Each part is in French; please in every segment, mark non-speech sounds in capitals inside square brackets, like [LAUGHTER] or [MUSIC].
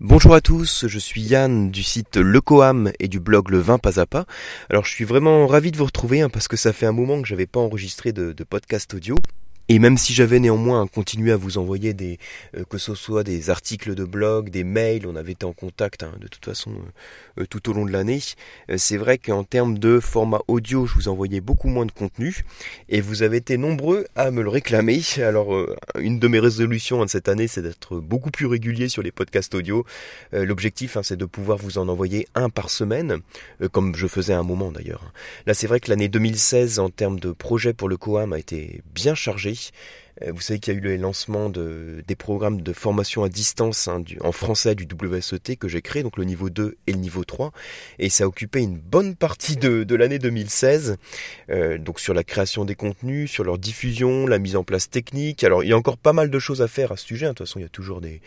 Bonjour à tous, je suis Yann du site Le Coam et du blog Le Vin Pas à Pas. Alors je suis vraiment ravi de vous retrouver hein, parce que ça fait un moment que j'avais pas enregistré de, de podcast audio. Et même si j'avais néanmoins continué à vous envoyer des, euh, que ce soit des articles de blog, des mails, on avait été en contact hein, de toute façon euh, euh, tout au long de l'année, c'est vrai qu'en termes de format audio, je vous envoyais beaucoup moins de contenu et vous avez été nombreux à me le réclamer. Alors une de mes résolutions hein, de cette année, c'est d'être beaucoup plus régulier sur les podcasts audio. L'objectif, hein, c'est de pouvoir vous en envoyer un par semaine, comme je faisais à un moment d'ailleurs. Là, c'est vrai que l'année 2016, en termes de projet pour le Coam, a été bien chargée. Euh, vous savez qu'il y a eu le lancement de, des programmes de formation à distance hein, en français du WSET que j'ai créé, donc le niveau 2 et le niveau 3. Et ça a occupé une bonne partie de, de l'année 2016, euh, donc sur la création des contenus, sur leur diffusion, la mise en place technique. Alors il y a encore pas mal de choses à faire à ce sujet, hein. de toute façon il y a toujours des,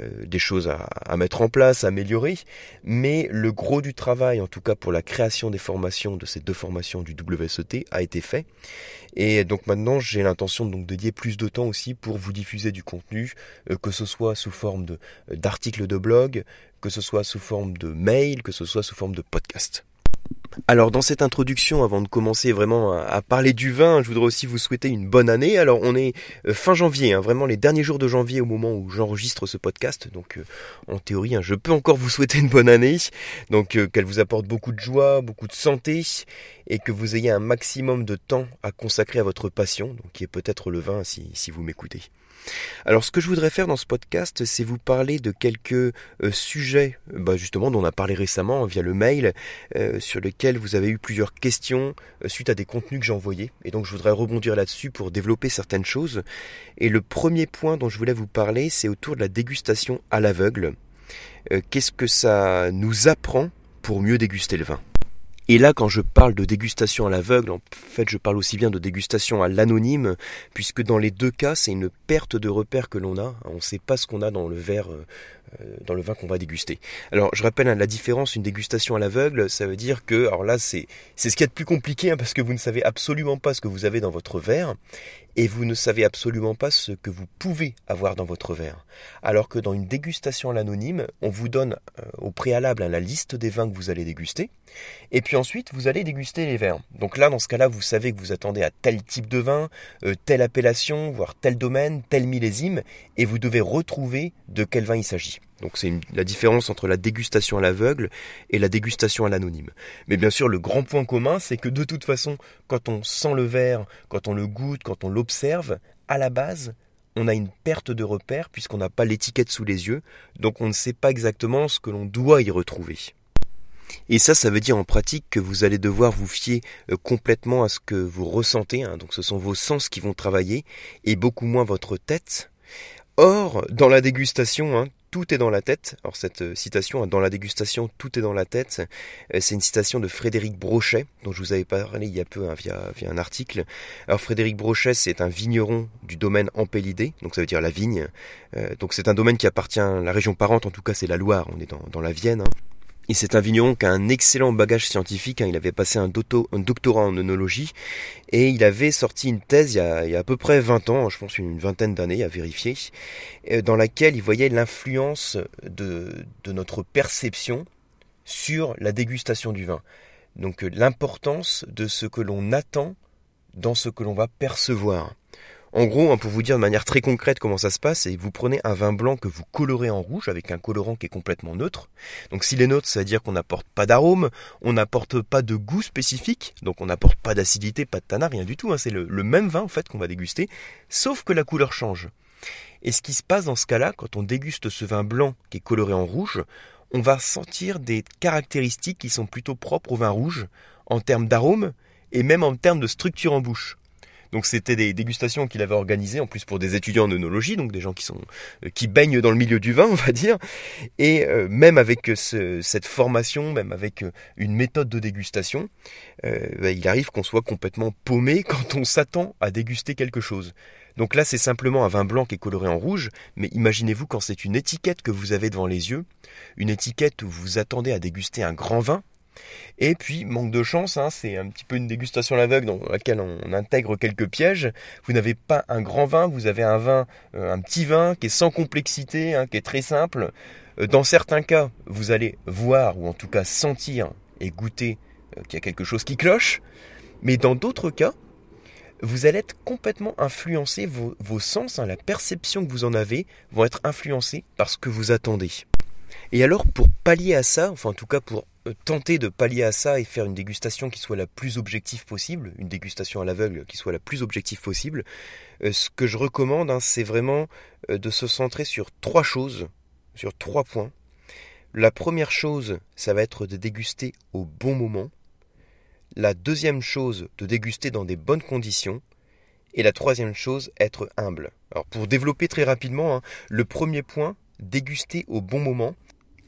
euh, des choses à, à, mettre en place, à améliorer, mais le gros du travail, en tout cas pour la création des formations, de ces deux formations du WSET, a été fait. Et donc maintenant j'ai l'intention donc de dédier plus de temps aussi pour vous diffuser du contenu, euh, que ce soit sous forme de, euh, d'articles de blog, que ce soit sous forme de mail, que ce soit sous forme de podcast. Alors dans cette introduction, avant de commencer vraiment à, parler du vin, je voudrais aussi vous souhaiter une bonne année. Alors on est euh, fin janvier, hein, vraiment les derniers jours de janvier au moment où j'enregistre ce podcast. Donc en théorie, hein, je peux encore vous souhaiter une bonne année. Donc qu'elle vous apporte beaucoup de joie, beaucoup de santé et que vous ayez un maximum de temps à consacrer à votre passion, donc qui est peut-être le vin si vous m'écoutez. Alors ce que je voudrais faire dans ce podcast, c'est vous parler de quelques euh, sujets, bah, justement dont on a parlé récemment via le mail, euh, sur lesquels vous avez eu plusieurs questions euh, suite à des contenus que j'ai envoyés. Et donc je voudrais rebondir là-dessus pour développer certaines choses. Et le premier point dont je voulais vous parler, c'est autour de la dégustation à l'aveugle. Qu'est-ce que ça nous apprend pour mieux déguster le vin? Et là, quand je parle de dégustation à l'aveugle, en fait, je parle aussi bien de dégustation à l'anonyme, puisque dans les deux cas, c'est une perte de repère que l'on a. On ne sait pas ce qu'on a dans le verre euh, dans le vin qu'on va déguster. Alors je rappelle hein, la différence, une dégustation à l'aveugle, ça veut dire que, alors là c'est ce qui est de plus compliqué hein, parce que vous ne savez absolument pas ce que vous avez dans votre verre et vous ne savez absolument pas ce que vous pouvez avoir dans votre verre. Alors que dans une dégustation à l'anonyme, on vous donne euh, au préalable hein, la liste des vins que vous allez déguster et puis ensuite vous allez déguster les verres. Donc là dans ce cas-là vous savez que vous attendez à tel type de vin, euh, telle appellation, voire tel domaine, tel millésime et vous devez retrouver de quel vin il s'agit. Donc c'est la différence entre la dégustation à l'aveugle et la dégustation à l'anonyme. Mais bien sûr, le grand point commun, c'est que de toute façon, quand on sent le verre, quand on le goûte, quand on l'observe, à la base, on a une perte de repère puisqu'on n'a pas l'étiquette sous les yeux, donc on ne sait pas exactement ce que l'on doit y retrouver. Et ça, ça veut dire en pratique que vous allez devoir vous fier euh, complètement à ce que vous ressentez, hein. donc ce sont vos sens qui vont travailler, et beaucoup moins votre tête. Or, dans la dégustation, hein, tout est dans la tête. Alors cette euh, citation, hein, dans la dégustation, tout est dans la tête, euh, c'est une citation de Frédéric Brochet, dont je vous avais parlé il y a peu hein, via, un article. Alors Frédéric Brochet, c'est un vigneron du domaine Empélidé, donc ça veut dire la vigne. Euh, donc c'est un domaine qui appartient à la région parente, en tout cas c'est la Loire, on est dans, dans la Vienne. Hein. Et c'est un vigneron qui a un excellent bagage scientifique. Hein. Il avait passé un, doctorat en œnologie et il avait sorti une thèse il y, a, à peu près 20 ans, je pense une vingtaine d'années à vérifier, euh, dans laquelle il voyait l'influence de, de notre perception sur la dégustation du vin. Donc euh, l'importance de ce que l'on attend dans ce que l'on va percevoir. En gros, hein, pour vous dire de manière très concrète comment ça se passe, c'est vous prenez un vin blanc que vous colorez en rouge avec un colorant qui est complètement neutre. Donc s'il est neutre, ça veut dire qu'on n'apporte pas d'arôme, on n'apporte pas de goût spécifique, donc on n'apporte pas d'acidité, pas de tanin, rien du tout. Hein. C'est le, le même vin en fait qu'on va déguster, sauf que la couleur change. Et ce qui se passe dans ce cas-là, quand on déguste ce vin blanc qui est coloré en rouge, on va sentir des caractéristiques qui sont plutôt propres au vin rouge en termes d'arôme et même en termes de structure en bouche. Donc c'était des dégustations qu'il avait organisées en plus pour des étudiants en œnologie, donc des gens qui sont euh, qui baignent dans le milieu du vin, [LAUGHS] on va dire. Et euh, même avec cette formation, même avec euh, une méthode de dégustation, bah, il arrive qu'on soit complètement paumé [LAUGHS] quand on s'attend à déguster quelque chose. Donc là, c'est simplement un vin blanc qui est coloré en rouge, mais imaginez-vous quand c'est une étiquette que vous avez devant les yeux, une étiquette où vous attendez à déguster un grand vin, Et puis, manque de chance, hein, c'est un petit peu une dégustation à l'aveugle dans laquelle on intègre quelques pièges. Vous n'avez pas un grand vin, vous avez un vin, euh, un petit vin qui est sans complexité, hein, qui est très simple. Euh, dans certains cas, vous allez voir, ou en tout cas sentir et goûter euh, qu'il y a quelque chose qui cloche. Mais dans d'autres cas, vous allez être complètement influencé, vos, sens, hein, la perception que vous en avez, vont être influencés par ce que vous attendez. Et alors, pour pallier à ça, enfin en tout cas pour tenter de pallier à ça et faire une dégustation qui soit la plus objective possible, une dégustation à l'aveugle qui soit la plus objective possible, euh, ce que je recommande, hein, c'est vraiment euh, de se centrer sur trois choses, sur trois points. La première chose, ça va être de déguster au bon moment. La deuxième chose, de déguster dans des bonnes conditions. Et la troisième chose, être humble. Alors pour développer très rapidement, hein, le premier point, déguster au bon moment.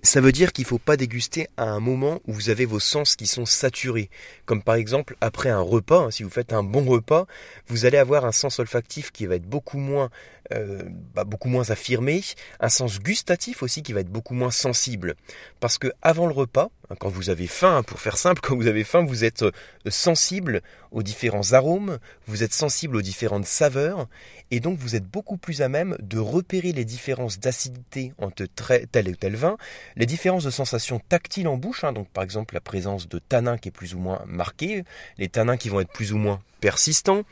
Ça veut dire qu'il ne faut pas déguster à un moment où vous avez vos sens qui sont saturés. Comme par exemple après un repas, hein, si vous faites un bon repas, vous allez avoir un sens olfactif qui va être beaucoup moins euh, bah, beaucoup moins affirmé, un sens gustatif aussi qui va être beaucoup moins sensible. Parce que avant le repas, quand vous avez faim, hein, pour faire simple, quand vous avez faim, vous êtes euh, sensible aux différents arômes, vous êtes sensible aux différentes saveurs, et donc vous êtes beaucoup plus à même de repérer les différences d'acidité entre tel et tel vin, les différences de sensations tactiles en bouche, hein, donc par exemple la présence de tanins qui est plus ou moins marquée, les tanins qui vont être plus ou moins persistant,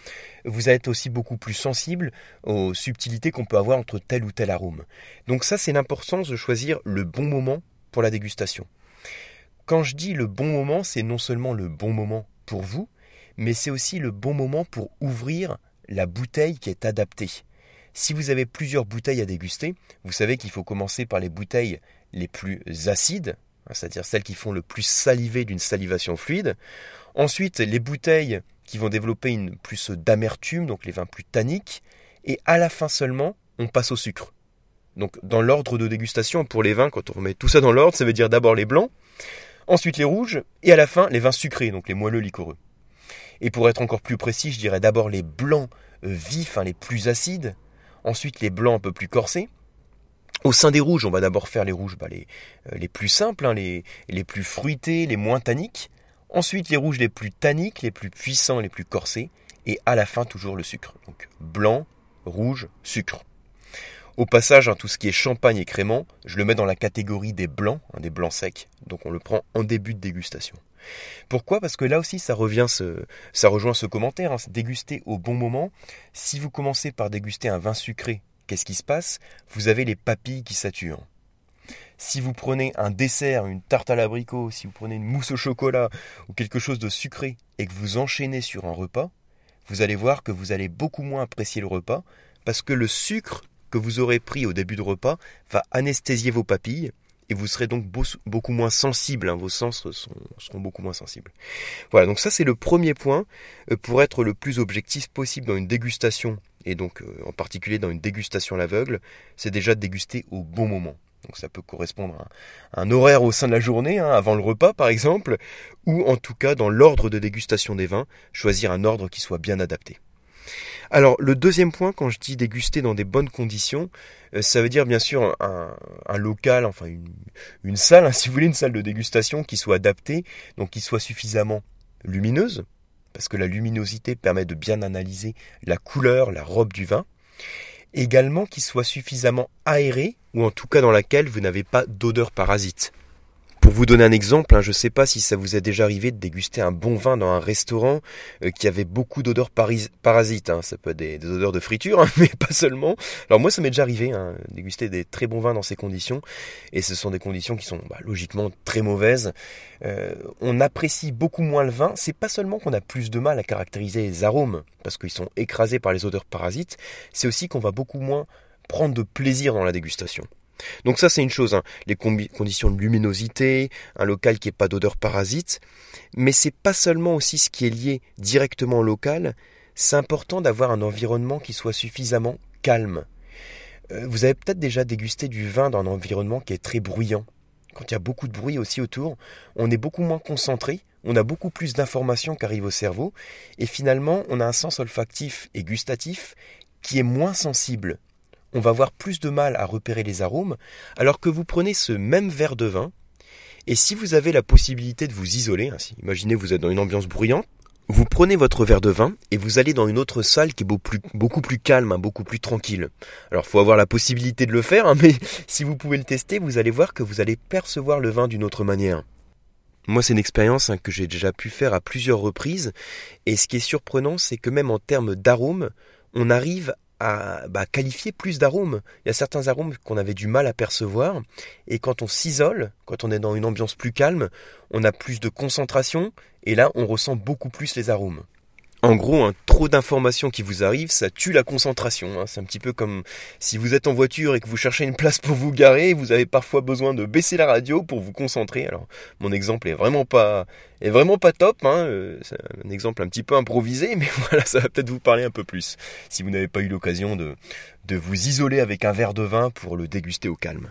vous êtes aussi beaucoup plus sensible aux subtilités qu'on peut avoir entre tel ou tel arôme. Donc ça, c'est l'importance de choisir le bon moment pour la dégustation. Quand je dis le bon moment, c'est non seulement le bon moment pour vous, mais c'est aussi le bon moment pour ouvrir la bouteille qui est adaptée. Si vous avez plusieurs bouteilles à déguster, vous savez qu'il faut commencer par les bouteilles les plus acides, c'est-à-dire celles qui font le plus saliver d'une salivation fluide. Ensuite, les bouteilles qui vont développer une plus d'amertume, donc les vins plus tanniques. Et à la fin seulement, on passe au sucre. Donc dans l'ordre de dégustation, pour les vins, quand on remet tout ça dans l'ordre, ça veut dire d'abord les blancs, ensuite les rouges, et à la fin les vins sucrés, donc les moelleux liquoreux. Et pour être encore plus précis, je dirais d'abord les blancs euh, vifs, hein, les plus acides, ensuite les blancs un peu plus corsés, au sein des rouges, on va d'abord faire les rouges bah, les, euh, les, plus simples, hein, les, les, plus fruités, les moins tanniques. Ensuite, les rouges les plus tanniques, les plus puissants, les plus corsés. Et à la fin, toujours le sucre. Donc blanc, rouge, sucre. Au passage, hein, tout ce qui est champagne et crément, je le mets dans la catégorie des blancs, hein, des blancs secs. Donc on le prend en début de dégustation. Pourquoi? Parce que là aussi, ça, revient ça rejoint ce commentaire, déguster au bon moment. Si vous commencez par déguster un vin sucré qu'est-ce qui se passe? Vous avez les papilles qui saturent. Si vous prenez un dessert, une tarte à l'abricot, si vous prenez une mousse au chocolat ou quelque chose de sucré et que vous enchaînez sur un repas, vous allez voir que vous allez beaucoup moins apprécier le repas parce que le sucre que vous aurez pris au début de repas va anesthésier vos papilles et vous serez donc beaucoup moins sensible, hein, vos sens seront, beaucoup moins sensibles. Voilà, donc ça c'est le premier point euh, pour être le plus objectif possible dans une dégustation et donc euh, en particulier dans une dégustation à l'aveugle, c'est déjà de déguster au bon moment. Donc ça peut correspondre à un horaire au sein de la journée, hein, avant le repas par exemple, ou en tout cas dans l'ordre de dégustation des vins, choisir un ordre qui soit bien adapté. Alors le deuxième point, quand je dis déguster dans des bonnes conditions, euh, ça veut dire bien sûr un, local, enfin une, salle, hein, [LAUGHS] si vous voulez, une salle de dégustation qui soit adaptée, donc qui soit suffisamment lumineuse, parce que la luminosité permet de bien analyser la couleur, la robe du vin. Également qu'il soit suffisamment aéré, ou en tout cas dans laquelle vous n'avez pas d'odeur parasite. Pour vous donner un exemple, hein, je ne sais pas si ça vous est déjà arrivé de déguster un bon vin dans un restaurant euh, qui avait beaucoup d'odeurs parasites. Hein. Ça peut être des, odeurs de friture, hein, [LAUGHS] mais pas seulement. Alors moi, ça m'est déjà arrivé, déguster des très bons vins dans ces conditions. Et ce sont des conditions qui sont bah, logiquement très mauvaises. Euh, on apprécie beaucoup moins le vin. C'est pas seulement qu'on a plus de mal à caractériser les arômes, parce qu'ils sont écrasés par les odeurs parasites. C'est aussi qu'on va beaucoup moins prendre de plaisir dans la dégustation. Donc ça c'est une chose, hein. les conditions de luminosité, un local qui n'ait pas d'odeur parasite, mais c'est pas seulement aussi ce qui est lié directement au local, c'est important d'avoir un environnement qui soit suffisamment calme. Euh, vous avez peut-être déjà dégusté du vin dans un environnement qui est très bruyant. Quand il y a beaucoup de bruit aussi autour, on est beaucoup moins concentré, on a beaucoup plus d'informations qui arrivent au cerveau, et finalement on a un sens olfactif et gustatif qui est moins sensible on va avoir plus de mal à repérer les arômes, alors que vous prenez ce même verre de vin Et si vous avez la possibilité de vous isoler, ainsi, imaginez vous êtes dans une ambiance bruyante, vous prenez votre verre de vin et vous allez dans une autre salle qui est beaucoup plus, calme, hein, beaucoup plus tranquille. Alors faut avoir la possibilité de le faire, hein, [LAUGHS] mais si vous pouvez le tester, vous allez voir que vous allez percevoir le vin d'une autre manière. Moi, c'est une expérience hein, que j'ai déjà pu faire à plusieurs reprises, et ce qui est surprenant, c'est que même en termes d'arômes, on arrive à bah, qualifier plus d'arômes. Il y a certains arômes qu'on avait du mal à percevoir, et quand on s'isole, quand on est dans une ambiance plus calme, on a plus de concentration, et là on ressent beaucoup plus les arômes. En gros, un trop d'informations qui vous arrivent, ça tue la concentration. Hein. C'est un petit peu comme si vous êtes en voiture et que vous cherchez une place pour vous garer, vous avez parfois besoin de baisser la radio pour vous concentrer. Alors, mon exemple est vraiment pas est vraiment pas top. Hein. Euh, c'est un exemple un petit peu improvisé, [LAUGHS] mais voilà, ça va peut-être vous parler un peu plus si vous n'avez pas eu l'occasion de de vous isoler avec un verre de vin pour le déguster au calme.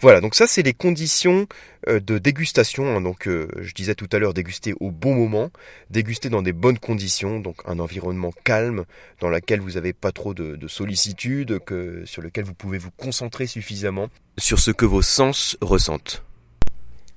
Voilà, donc ça c'est les conditions euh, de dégustation. Hein. Donc euh, je disais tout à l'heure déguster au bon moment, déguster dans des bonnes conditions, donc un environnement calme dans lequel vous n'avez pas trop de, de sollicitude, que, sur lequel vous pouvez vous concentrer suffisamment sur ce que vos sens ressentent.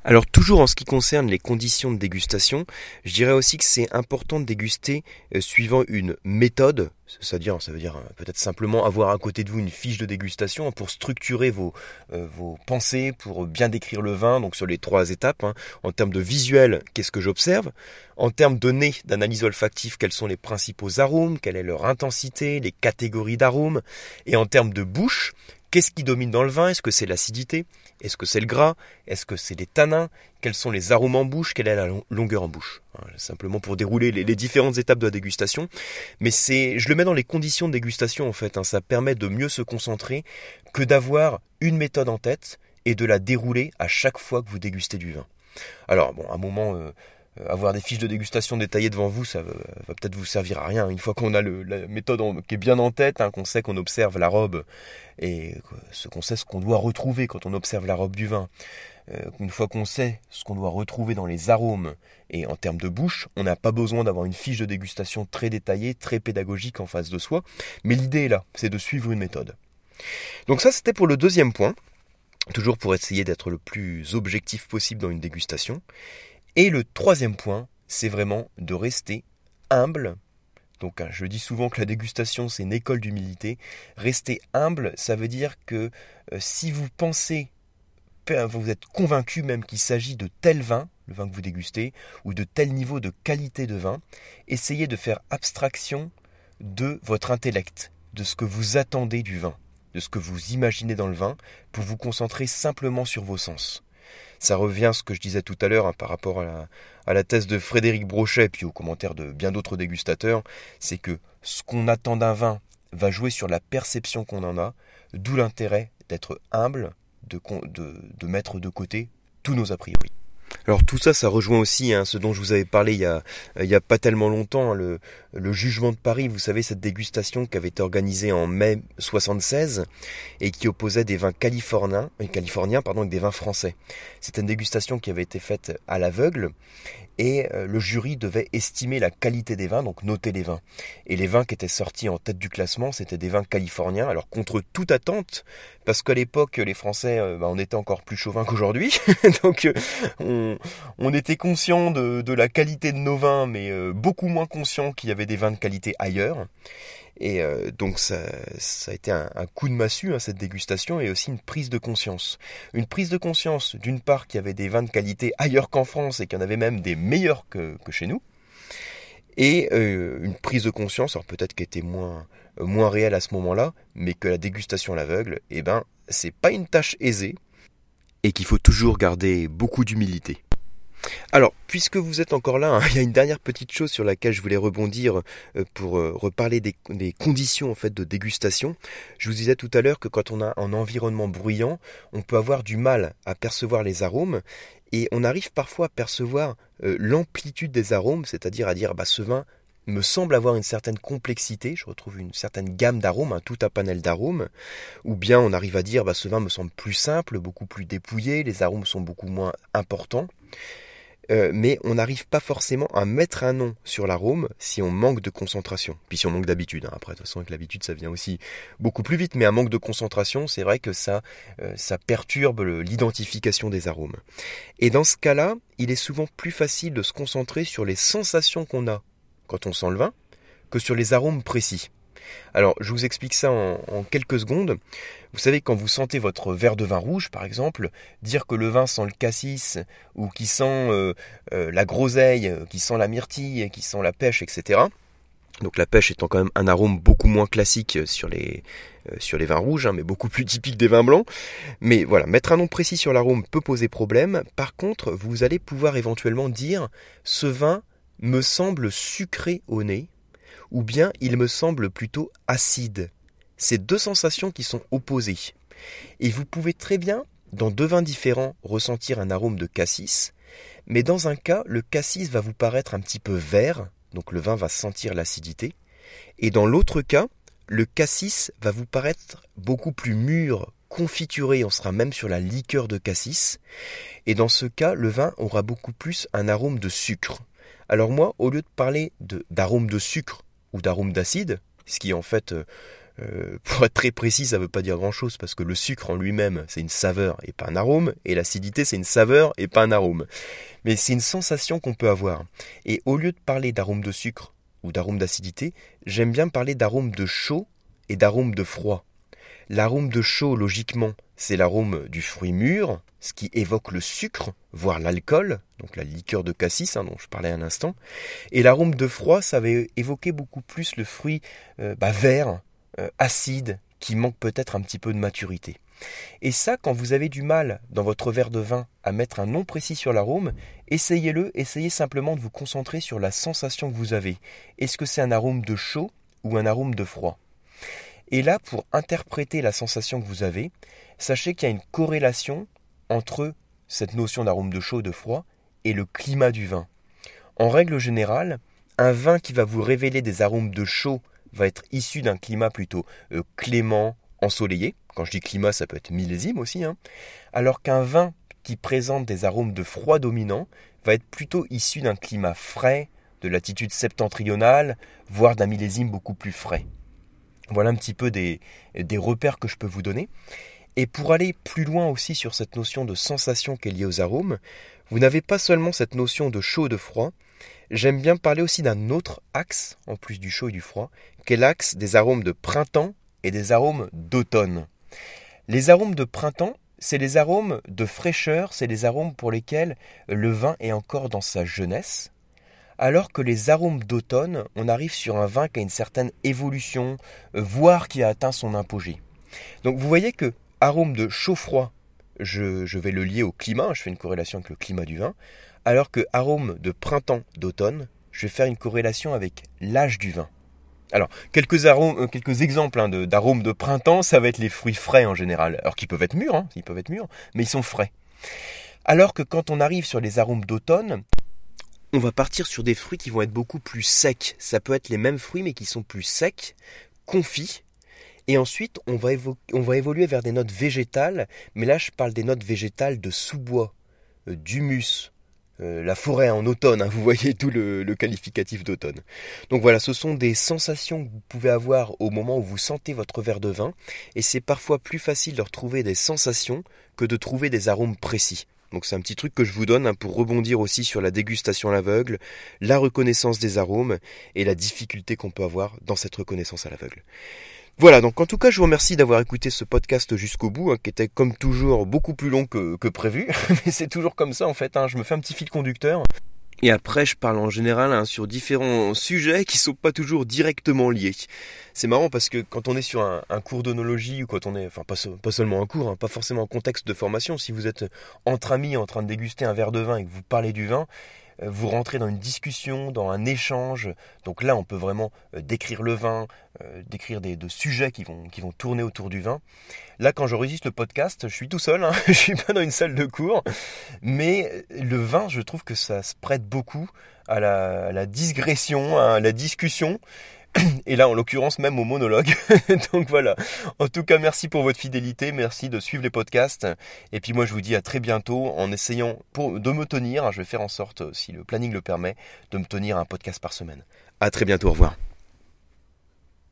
Alors toujours en ce qui concerne les conditions de dégustation, je dirais aussi que c'est important de déguster euh, suivant une méthode, c'est-à-dire ça veut dire euh, peut-être simplement avoir à côté de vous une fiche de dégustation pour structurer vos, euh, vos pensées, pour bien décrire le vin, donc sur les trois étapes. Hein. En termes de visuel, qu'est-ce que j'observe? En termes de nez, d'analyse olfactive, quels sont les principaux arômes, quelle est leur intensité, les catégories d'arômes? Et en termes de bouche, Qu'est-ce qui domine dans le vin? Est-ce que c'est l'acidité? Est-ce que c'est le gras? Est-ce que c'est les tanins? Quels sont les arômes en bouche? Quelle est la longueur en bouche? Simplement pour dérouler les, différentes étapes de la dégustation. Mais c'est, je le mets dans les conditions de dégustation en fait. Hein. Ça permet de mieux se concentrer que d'avoir une méthode en tête et de la dérouler à chaque fois que vous dégustez du vin. Alors bon, à un moment, euh, avoir des fiches de dégustation détaillées devant vous, ça va, peut-être vous servir à rien. Une fois qu'on a la méthode qui est bien en tête, hein, qu'on sait qu'on observe la robe et ce qu'on sait ce qu'on doit retrouver quand on observe la robe du vin. Euh, une fois qu'on sait ce qu'on doit retrouver dans les arômes et en termes de bouche, on n'a pas besoin d'avoir une fiche de dégustation très détaillée, très pédagogique en face de soi. Mais l'idée est là, c'est de suivre une méthode. Donc ça, c'était pour le deuxième point. Toujours pour essayer d'être le plus objectif possible dans une dégustation. Et le troisième point, c'est vraiment de rester humble. Donc hein, je dis souvent que la dégustation, c'est une école d'humilité. Rester humble, ça veut dire que euh, si vous pensez, vous êtes convaincu même qu'il s'agit de tel vin, le vin que vous dégustez, ou de tel niveau de qualité de vin, essayez de faire abstraction de votre intellect, de ce que vous attendez du vin, de ce que vous imaginez dans le vin, pour vous concentrer simplement sur vos sens ça revient à ce que je disais tout à l'heure hein, par rapport à la, thèse de Frédéric Brochet, puis aux commentaires de bien d'autres dégustateurs, c'est que ce qu'on attend d'un vin va jouer sur la perception qu'on en a, d'où l'intérêt d'être humble, de, de mettre de côté tous nos a priori. Alors tout ça, ça rejoint aussi hein, ce dont je vous avais parlé il y a, il y a pas tellement longtemps, hein, le, jugement de Paris, vous savez, cette dégustation qui avait été organisée en mai 76 et qui opposait des vins californiens, californiens pardon, avec des vins français. C'était une dégustation qui avait été faite à l'aveugle et euh, le jury devait estimer la qualité des vins, donc noter les vins. Et les vins qui étaient sortis en tête du classement, c'était des vins californiens, alors contre toute attente, parce qu'à l'époque, les Français, euh, bah, on était encore plus chauvin [LAUGHS] qu'aujourd'hui, [LAUGHS] donc euh, on, était conscient de, la qualité de nos vins, mais beaucoup moins conscient qu'il y avait des vins de qualité ailleurs. Et euh, donc ça, ça, a été un, coup de massue, hein, cette dégustation, et aussi une prise de conscience. Une prise de conscience, d'une part, qu'il y avait des vins de qualité ailleurs qu'en France, et qu'il y en avait même des meilleurs que, chez nous. Et euh, une prise de conscience, alors peut-être qu'elle était moins, euh, moins réelle à ce moment-là, mais que la dégustation l'aveugle, eh ben, c'est pas une tâche aisée, et qu'il faut toujours garder beaucoup d'humilité. Alors, puisque vous êtes encore là, hein, [LAUGHS] il y a une dernière petite chose sur laquelle je voulais rebondir euh, pour euh, reparler des, conditions en fait de dégustation. Je vous disais tout à l'heure que quand on a un environnement bruyant, on peut avoir du mal à percevoir les arômes et on arrive parfois à percevoir euh, l'amplitude des arômes, c'est-à-dire à dire bah ce vin me semble avoir une certaine complexité, je retrouve une certaine gamme d'arômes, tout un panel d'arômes, ou bien on arrive à dire bah ce vin me semble plus simple, beaucoup plus dépouillé, les arômes sont beaucoup moins importants. euh, mais on n'arrive pas forcément à mettre un nom sur l'arôme si on manque de concentration. Puis si on manque d'habitude, hein. après de toute façon avec l'habitude ça vient aussi beaucoup plus vite, mais un manque de concentration, c'est vrai que ça, euh, ça perturbe l'identification des arômes. Et dans ce cas-là, il est souvent plus facile de se concentrer sur les sensations qu'on a quand on sent le vin que sur les arômes précis. Alors, je vous explique ça en, quelques secondes. Vous savez, quand vous sentez votre verre de vin rouge, par exemple, dire que le vin sent le cassis, ou qui sent euh, euh, la groseille, qui sent la myrtille, qui sent la pêche, etc. Donc la pêche étant quand même un arôme beaucoup moins classique sur les, euh, sur les vins rouges, hein, mais beaucoup plus typique des vins blancs. Mais voilà, mettre un nom précis sur l'arôme peut poser problème. Par contre, vous allez pouvoir éventuellement dire ce vin me semble sucré au nez, ou bien il me semble plutôt acide. C'est deux sensations qui sont opposées. Et vous pouvez très bien, dans deux vins différents, ressentir un arôme de cassis, mais dans un cas, le cassis va vous paraître un petit peu vert, donc le vin va sentir l'acidité, et dans l'autre cas, le cassis va vous paraître beaucoup plus mûr, confituré, on sera même sur la liqueur de cassis, et dans ce cas, le vin aura beaucoup plus un arôme de sucre. Alors moi, au lieu de parler d'arôme de sucre ou d'arôme d'acide, ce qui en fait, euh, euh, [LAUGHS] pour être très précis, ça ne veut pas dire grand-chose, parce que le sucre en lui-même, c'est une saveur et pas un arôme, et l'acidité, c'est une saveur et pas un arôme. Mais c'est une sensation qu'on peut avoir. Et au lieu de parler d'arôme de sucre ou d'arôme d'acidité, j'aime bien parler d'arôme de chaud et d'arôme de froid. L'arôme de chaud, logiquement, c'est l'arôme du fruit mûr, ce qui évoque le sucre, voire l'alcool, donc la liqueur de cassis hein, dont je parlais un instant. Et l'arôme de froid, ça va évoquer beaucoup plus le fruit euh, bah, vert, euh, acide, qui manque peut-être un petit peu de maturité. Et ça, quand vous avez du mal dans votre verre de vin à mettre un nom précis sur l'arôme, essayez-le, essayez simplement de vous concentrer sur la sensation que vous avez. Est-ce que c'est un arôme de chaud ou un arôme de froid? Et là, pour interpréter la sensation que vous avez, sachez qu'il y a une corrélation entre cette notion d'arôme de chaud, de froid, et le climat du vin. En règle générale, un vin qui va vous révéler des arômes de chaud va être issu d'un climat plutôt euh, clément, ensoleillé. Quand je dis climat, ça peut être millésime aussi. Hein. Alors qu'un vin qui présente des arômes de froid dominant va être plutôt issu d'un climat frais, de latitude septentrionale, voire d'un millésime beaucoup plus frais. Voilà un petit peu des, repères que je peux vous donner. Et pour aller plus loin aussi sur cette notion de sensation qui est liée aux arômes, vous n'avez pas seulement cette notion de chaud et de froid, j'aime bien parler aussi d'un autre axe, en plus du chaud et du froid, qui est l'axe des arômes de printemps et des arômes d'automne. Les arômes de printemps, c'est les arômes de fraîcheur, c'est les arômes pour lesquels le vin est encore dans sa jeunesse, alors que les arômes d'automne, on arrive sur un vin qui a une certaine évolution, euh, voire qui a atteint son apogée. Donc vous voyez que arôme de chaud-froid, je, vais le lier au climat, je fais une corrélation avec le climat du vin, alors que arôme de printemps, d'automne, je vais faire une corrélation avec l'âge du vin. Alors, quelques, arômes, euh, quelques exemples hein, d'arômes de, printemps, ça va être les fruits frais en général. Alors qu'ils peuvent être mûrs, hein, ils peuvent être mûrs, mais ils sont frais. Alors que quand on arrive sur les arômes d'automne, on va partir sur des fruits qui vont être beaucoup plus secs. Ça peut être les mêmes fruits mais qui sont plus secs, confits. Et ensuite, on va, évoluer vers des notes végétales, mais là je parle des notes végétales de sous-bois, euh, d'humus, euh, la forêt en automne, hein, [LAUGHS] vous voyez tout le qualificatif d'automne. Donc voilà, ce sont des sensations que vous pouvez avoir au moment où vous sentez votre verre de vin, et c'est parfois plus facile de retrouver des sensations que de trouver des arômes précis. Donc c'est un petit truc que je vous donne hein, pour rebondir aussi sur la dégustation à l'aveugle, la reconnaissance des arômes et la difficulté qu'on peut avoir dans cette reconnaissance à l'aveugle. Voilà, donc en tout cas je vous remercie d'avoir écouté ce podcast jusqu'au bout, hein, qui était comme toujours beaucoup plus long que, prévu, [LAUGHS] mais c'est toujours comme ça en fait, hein. je me fais un petit fil conducteur. Et après, je parle en général hein, sur différents sujets qui sont pas toujours directement liés. C'est marrant parce que quand on est sur un, cours d'onologie ou quand on est, enfin pas, seulement un cours, hein, pas forcément en contexte de formation, si vous êtes entre amis en train de déguster un verre de vin et que vous parlez du vin, vous rentrez dans une discussion, dans un échange. Donc là, on peut vraiment euh, décrire le vin, euh, décrire des de sujets qui vont, qui vont tourner autour du vin. Là, quand j'enregistre le podcast, je suis tout seul, hein, [LAUGHS] je suis pas dans une salle de cours, mais le vin, je trouve que ça se prête beaucoup à la, à la digression, à la discussion. Et là en l'occurrence même au monologue. [LAUGHS] Donc voilà. En tout cas, merci pour votre fidélité, merci de suivre les podcasts. Et puis moi je vous dis à très bientôt en essayant de me tenir, je vais faire en sorte, si le planning le permet, de me tenir un podcast par semaine. À très bientôt, au revoir.